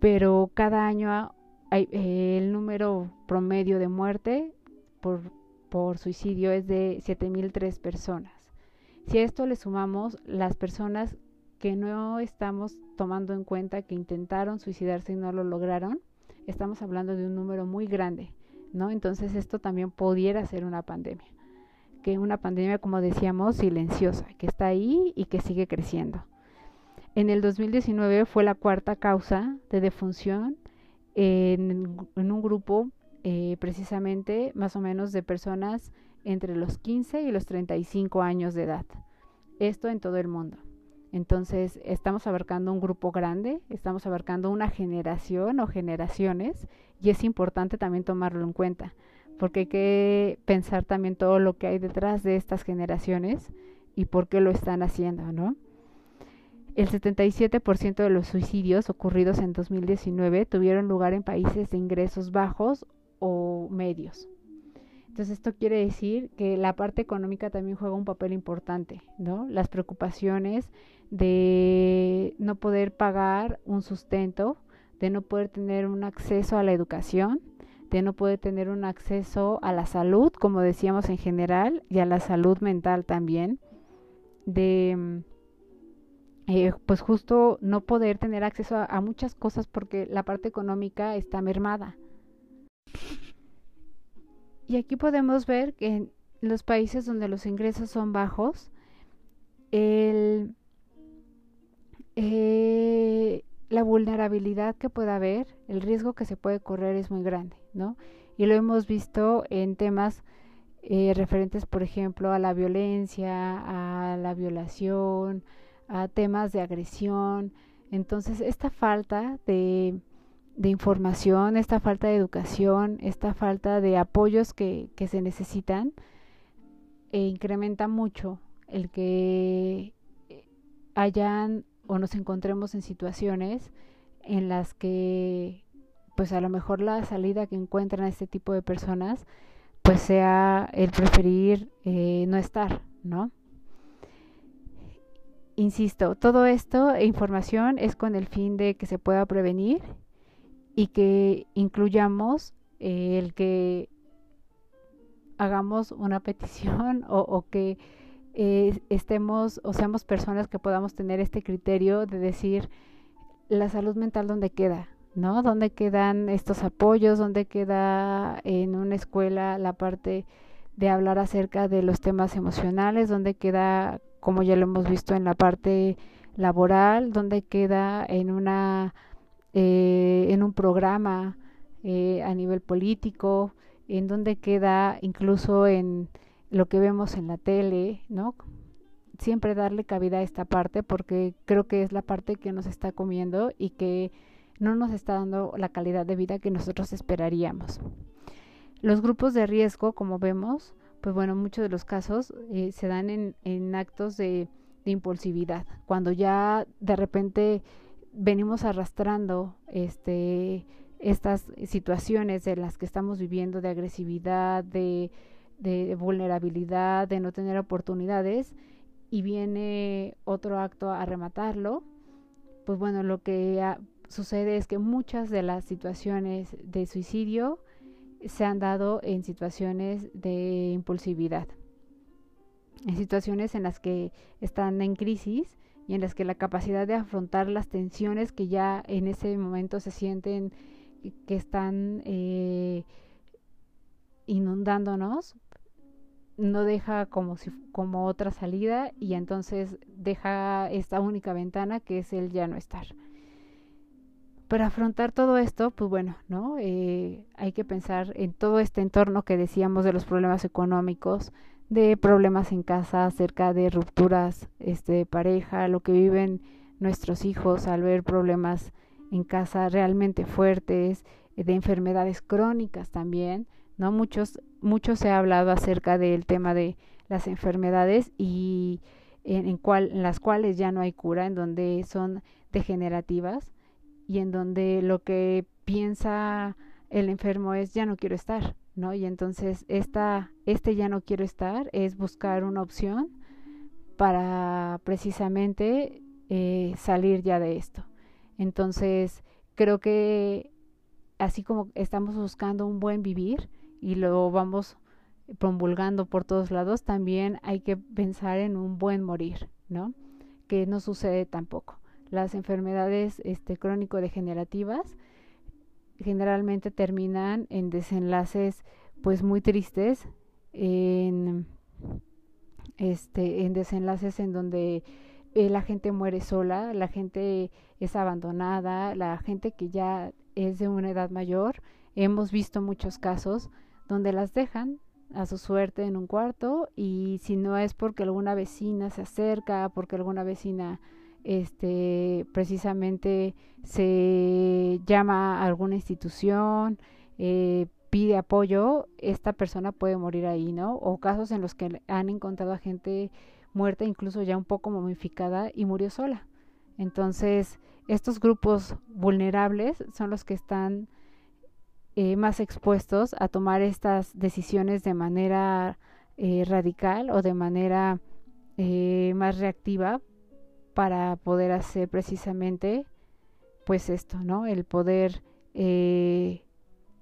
pero cada año hay, eh, el número promedio de muerte por, por suicidio es de 7.003 personas. Si a esto le sumamos las personas que no estamos tomando en cuenta que intentaron suicidarse y no lo lograron, estamos hablando de un número muy grande, ¿no? Entonces esto también pudiera ser una pandemia, que una pandemia, como decíamos, silenciosa, que está ahí y que sigue creciendo. En el 2019 fue la cuarta causa de defunción en, un grupo eh, precisamente más o menos de personas entre los 15 y los 35 años de edad. Esto en todo el mundo. Entonces, estamos abarcando un grupo grande, estamos abarcando una generación o generaciones y es importante también tomarlo en cuenta, porque hay que pensar también todo lo que hay detrás de estas generaciones y por qué lo están haciendo, ¿no? El 77% de los suicidios ocurridos en 2019 tuvieron lugar en países de ingresos bajos o medios. Entonces esto quiere decir que la parte económica también juega un papel importante, ¿no? Las preocupaciones de no poder pagar un sustento, de no poder tener un acceso a la educación, de no poder tener un acceso a la salud, como decíamos en general, y a la salud mental también, de eh, pues justo no poder tener acceso a muchas cosas porque la parte económica está mermada. Y aquí podemos ver que en los países donde los ingresos son bajos, el, eh, la vulnerabilidad que pueda haber, el riesgo que se puede correr es muy grande, ¿no? Y lo hemos visto en temas eh, referentes, por ejemplo, a la violencia, a la violación, a temas de agresión. Entonces, esta falta de información, esta falta de educación, esta falta de apoyos que, que se necesitan, e incrementa mucho el que hayan o nos encontremos en situaciones en las que pues a lo mejor la salida que encuentran este tipo de personas pues sea el preferir eh, no estar, ¿no? Insisto, todo esto e información es con el fin de que se pueda prevenir y que incluyamos eh, el que hagamos una petición o, que eh, estemos o seamos personas que podamos tener este criterio de decir la salud mental dónde queda, ¿no? ¿Dónde quedan estos apoyos? ¿Dónde queda en una escuela la parte de hablar acerca de los temas emocionales? ¿Dónde queda, como ya lo hemos visto en la parte laboral? ¿Dónde queda en una eh, en un programa eh, a nivel político, en donde queda incluso en lo que vemos en la tele, ¿no? Siempre darle cabida a esta parte porque creo que es la parte que nos está comiendo y que no nos está dando la calidad de vida que nosotros esperaríamos. Los grupos de riesgo, como vemos, pues bueno, muchos de los casos eh, se dan en, en actos de, de impulsividad, cuando ya de repente venimos arrastrando este estas situaciones en las que estamos viviendo de agresividad, de, de vulnerabilidad, de no tener oportunidades y viene otro acto a rematarlo, pues bueno, lo que sucede es que muchas de las situaciones de suicidio se han dado en situaciones de impulsividad, en situaciones en las que están en crisis y en las que la capacidad de afrontar las tensiones que ya en ese momento se sienten que están eh, inundándonos no deja como si como otra salida y entonces deja esta única ventana que es el ya no estar para afrontar todo esto pues bueno no eh, hay que pensar en todo este entorno que decíamos de los problemas económicos de problemas en casa, acerca de rupturas este, de pareja, lo que viven nuestros hijos al ver problemas en casa realmente fuertes, eh, de enfermedades crónicas también, ¿no? Muchos, muchos se ha hablado acerca del tema de las enfermedades y en, cual, en las cuales ya no hay cura, en donde son degenerativas y en donde lo que piensa el enfermo es ya no quiero estar, ¿no? Y entonces esta, este ya no quiero estar es buscar una opción para precisamente eh, salir ya de esto. Entonces creo que así como estamos buscando un buen vivir y lo vamos promulgando por todos lados, también hay que pensar en un buen morir, ¿no? Que no sucede tampoco. Las enfermedades este, crónico-degenerativas generalmente terminan en desenlaces pues muy tristes, en, este, en desenlaces en donde eh, la gente muere sola, la gente es abandonada, la gente que ya es de una edad mayor. Hemos visto muchos casos donde las dejan a su suerte en un cuarto y si no es porque alguna vecina se acerca, porque alguna vecina este precisamente se llama a alguna institución, eh, pide apoyo, esta persona puede morir ahí, ¿no? O casos en los que han encontrado a gente muerta, incluso ya un poco momificada y murió sola. Entonces, estos grupos vulnerables son los que están eh, más expuestos a tomar estas decisiones de manera eh, radical o de manera más reactiva para poder hacer precisamente pues esto, ¿no? El poder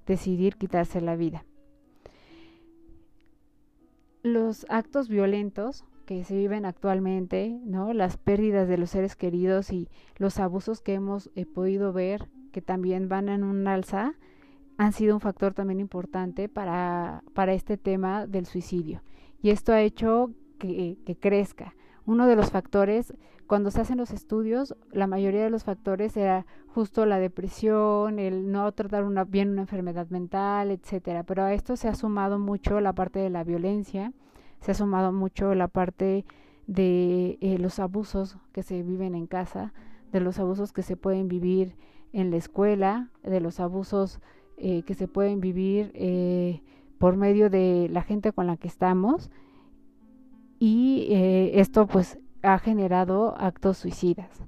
decidir quitarse la vida. Los actos violentos que se viven actualmente, ¿no? Las pérdidas de los seres queridos y los abusos que hemos eh, podido ver que también van en un alza han sido un factor también importante para, para este tema del suicidio. Y esto ha hecho que, que crezca. Uno de los factores, cuando se hacen los estudios, la mayoría de los factores era justo la depresión, el no tratar una, bien una enfermedad mental, etcétera. Pero a esto se ha sumado mucho la parte de la violencia, se ha sumado mucho la parte de eh, los abusos que se viven en casa, de los abusos que se pueden vivir en la escuela, de los abusos eh, que se pueden vivir eh, por medio de la gente con la que estamos y esto pues ha generado actos suicidas.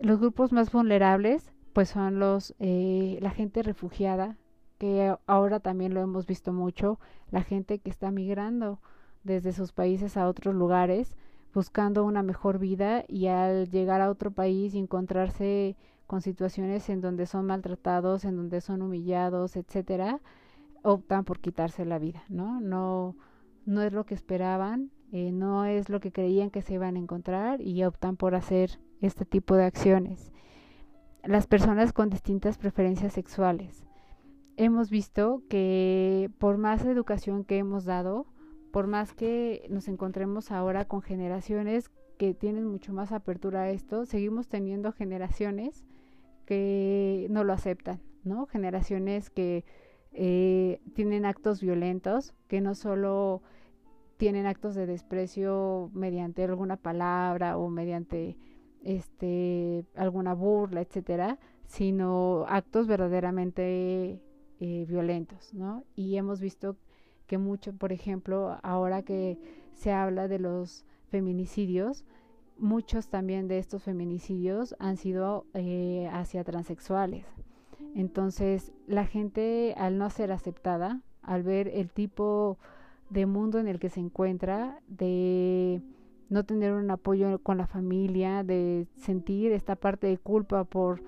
Los grupos más vulnerables pues son los la gente refugiada que ahora también lo hemos visto mucho, la gente que está migrando desde sus países a otros lugares, buscando una mejor vida y al llegar a otro país y encontrarse con situaciones en donde son maltratados, en donde son humillados, etcétera, optan por quitarse la vida, ¿no? No, no es lo que esperaban, eh, no es lo que creían que se iban a encontrar y optan por hacer este tipo de acciones. Las personas con distintas preferencias sexuales hemos visto que por más educación que hemos dado, por más que nos encontremos ahora con generaciones que tienen mucho más apertura a esto, seguimos teniendo generaciones que no lo aceptan, ¿no? Generaciones que eh, tienen actos violentos, que no solo tienen actos de desprecio mediante alguna palabra o mediante este alguna burla, etcétera, sino actos verdaderamente eh, violentos, ¿no? Y hemos visto que mucho, por ejemplo, ahora que se habla de los feminicidios, muchos también de estos feminicidios han sido eh, hacia transexuales. Entonces, la gente al no ser aceptada, al ver el tipo de mundo en el que se encuentra, de no tener un apoyo con la familia, de sentir esta parte de culpa por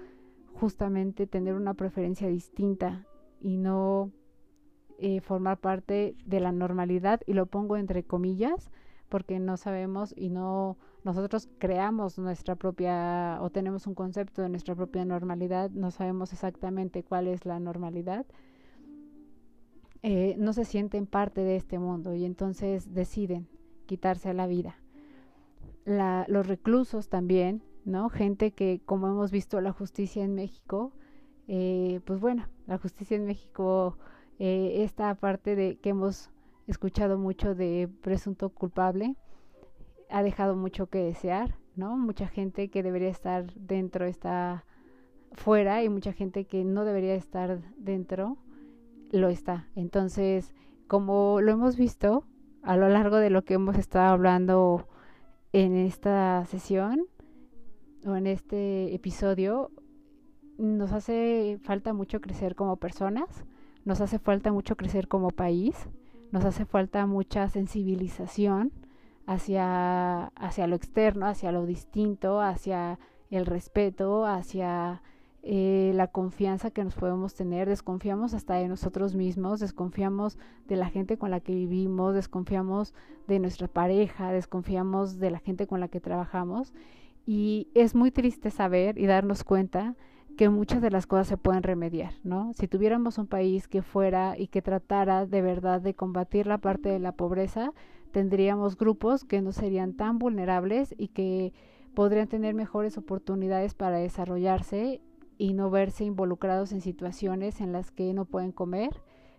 justamente tener una preferencia distinta y no eh, formar parte de la normalidad y lo pongo entre comillas porque no sabemos y no nosotros creamos nuestra propia o tenemos un concepto de nuestra propia normalidad, no sabemos exactamente cuál es la normalidad, eh, no se sienten parte de este mundo y entonces deciden quitarse la vida. La, los reclusos también, ¿no? Gente que, como hemos visto la justicia en México, eh, pues bueno, la justicia en México, eh, esta parte de que hemos escuchado mucho de presunto culpable, ha dejado mucho que desear, ¿no? Mucha gente que debería estar dentro está fuera y mucha gente que no debería estar dentro lo está. Entonces, como lo hemos visto a lo largo de lo que hemos estado hablando en esta sesión o en este episodio, nos hace falta mucho crecer como personas, nos hace falta mucho crecer como país, nos hace falta mucha sensibilización hacia, hacia lo externo, hacia lo distinto, hacia el respeto, hacia eh, la confianza que nos podemos tener, desconfiamos hasta de nosotros mismos, desconfiamos de la gente con la que vivimos, desconfiamos de nuestra pareja, desconfiamos de la gente con la que trabajamos y es muy triste saber y darnos cuenta que muchas de las cosas se pueden remediar, ¿no? Si tuviéramos un país que fuera y que tratara de verdad de combatir la parte de la pobreza, tendríamos grupos que no serían tan vulnerables y que podrían tener mejores oportunidades para desarrollarse y no verse involucrados en situaciones en las que no pueden comer,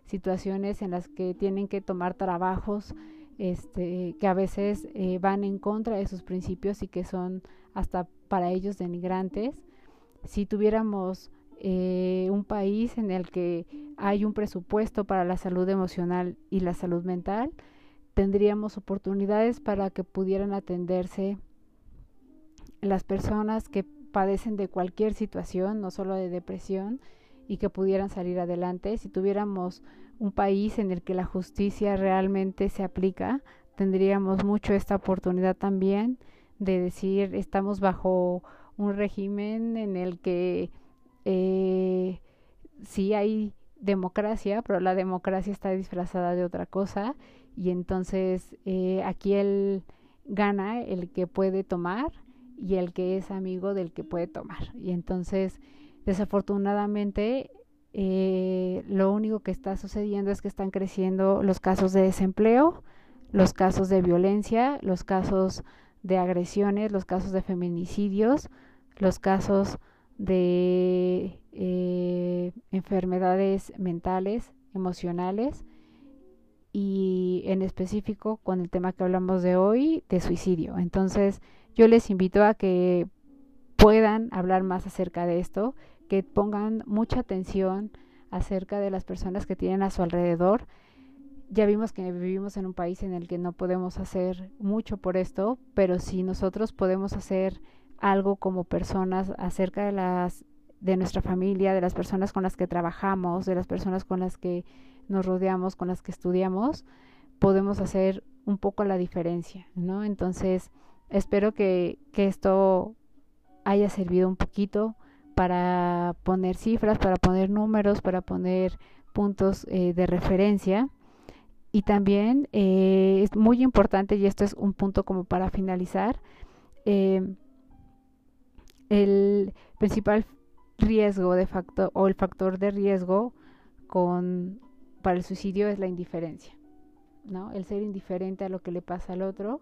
situaciones en las que tienen que tomar trabajos este, que a veces eh, van en contra de sus principios y que son hasta para ellos denigrantes. Si tuviéramos eh, un país en el que hay un presupuesto para la salud emocional y la salud mental, tendríamos oportunidades para que pudieran atenderse las personas que padecen de cualquier situación, no solo de depresión, y que pudieran salir adelante. Si tuviéramos un país en el que la justicia realmente se aplica, tendríamos mucho esta oportunidad también de decir estamos bajo un régimen en el que eh, sí hay democracia, pero la democracia está disfrazada de otra cosa y entonces eh, aquí él gana el que puede tomar y el que es amigo del que puede tomar. Y entonces, desafortunadamente, eh, lo único que está sucediendo es que están creciendo los casos de desempleo, los casos de violencia, los casos de agresiones, los casos de feminicidios, los casos de eh, enfermedades mentales, emocionales y en específico con el tema que hablamos de hoy, de suicidio. Entonces yo les invito a que puedan hablar más acerca de esto, que pongan mucha atención acerca de las personas que tienen a su alrededor, ya vimos que vivimos en un país en el que no podemos hacer mucho por esto, pero si nosotros podemos hacer algo como personas acerca de las de nuestra familia, de las personas con las que trabajamos, de las personas con las que nos rodeamos, con las que estudiamos, podemos hacer un poco la diferencia, ¿no? Entonces, espero que, que esto haya servido un poquito para poner cifras, para poner números, para poner puntos eh, de referencia y también eh, es muy importante, y esto es un punto como para finalizar, eh, el principal riesgo de factor o el factor de riesgo con para el suicidio es la indiferencia, ¿no? El ser indiferente a lo que le pasa al otro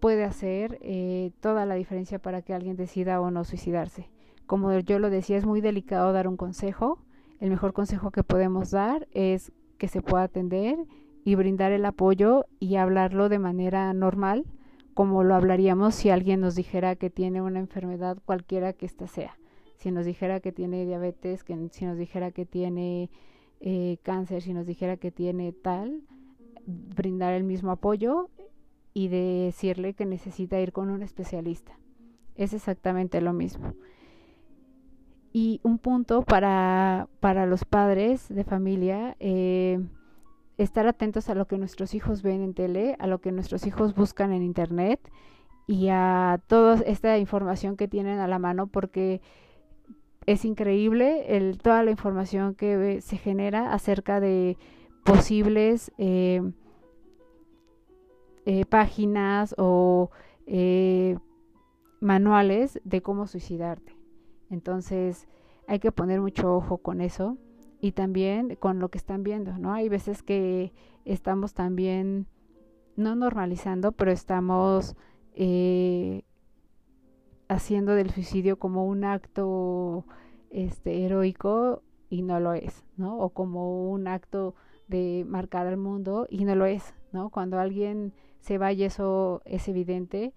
puede hacer eh, toda la diferencia para que alguien decida o no suicidarse. Como yo lo decía, es muy delicado dar un consejo. El mejor consejo que podemos dar es que se pueda atender y brindar el apoyo y hablarlo de manera normal, como lo hablaríamos si alguien nos dijera que tiene una enfermedad cualquiera que ésta sea. Si nos dijera que tiene diabetes, que si nos dijera que tiene eh, cáncer, si nos dijera que tiene tal, brindar el mismo apoyo y decirle que necesita ir con un especialista. Es exactamente lo mismo. Y un punto para, para los padres de familia, eh, estar atentos a lo que nuestros hijos ven en tele, a lo que nuestros hijos buscan en internet y a toda esta información que tienen a la mano porque es increíble toda la información que se genera acerca de posibles eh, eh, páginas o manuales de cómo suicidarte. Entonces hay que poner mucho ojo con eso y también con lo que están viendo, ¿no? Hay veces que estamos también, no normalizando, pero estamos eh, haciendo del suicidio como un acto este, heroico y no lo es, ¿no? O como un acto de marcar al mundo y no lo es, ¿no? Cuando alguien se va y eso es evidente,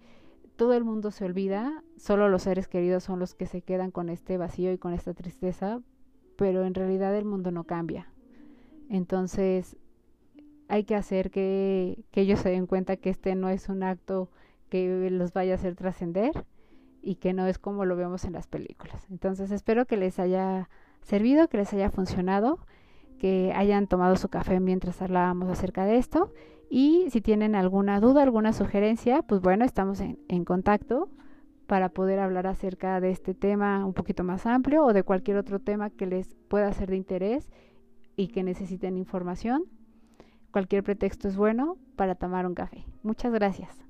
todo el mundo se olvida, solo los seres queridos son los que se quedan con este vacío y con esta tristeza, pero en realidad el mundo no cambia. Entonces hay que hacer que, ellos se den cuenta que este no es un acto que los vaya a hacer trascender y que no es como lo vemos en las películas. Entonces espero que les haya servido, que les haya funcionado. que hayan tomado su café mientras hablábamos acerca de esto. Y si tienen alguna duda, alguna sugerencia, pues bueno, estamos en, en contacto para poder hablar acerca de este tema un poquito más amplio o de cualquier otro tema que les pueda ser de interés y que necesiten información. Cualquier pretexto es bueno para tomar un café. Muchas gracias.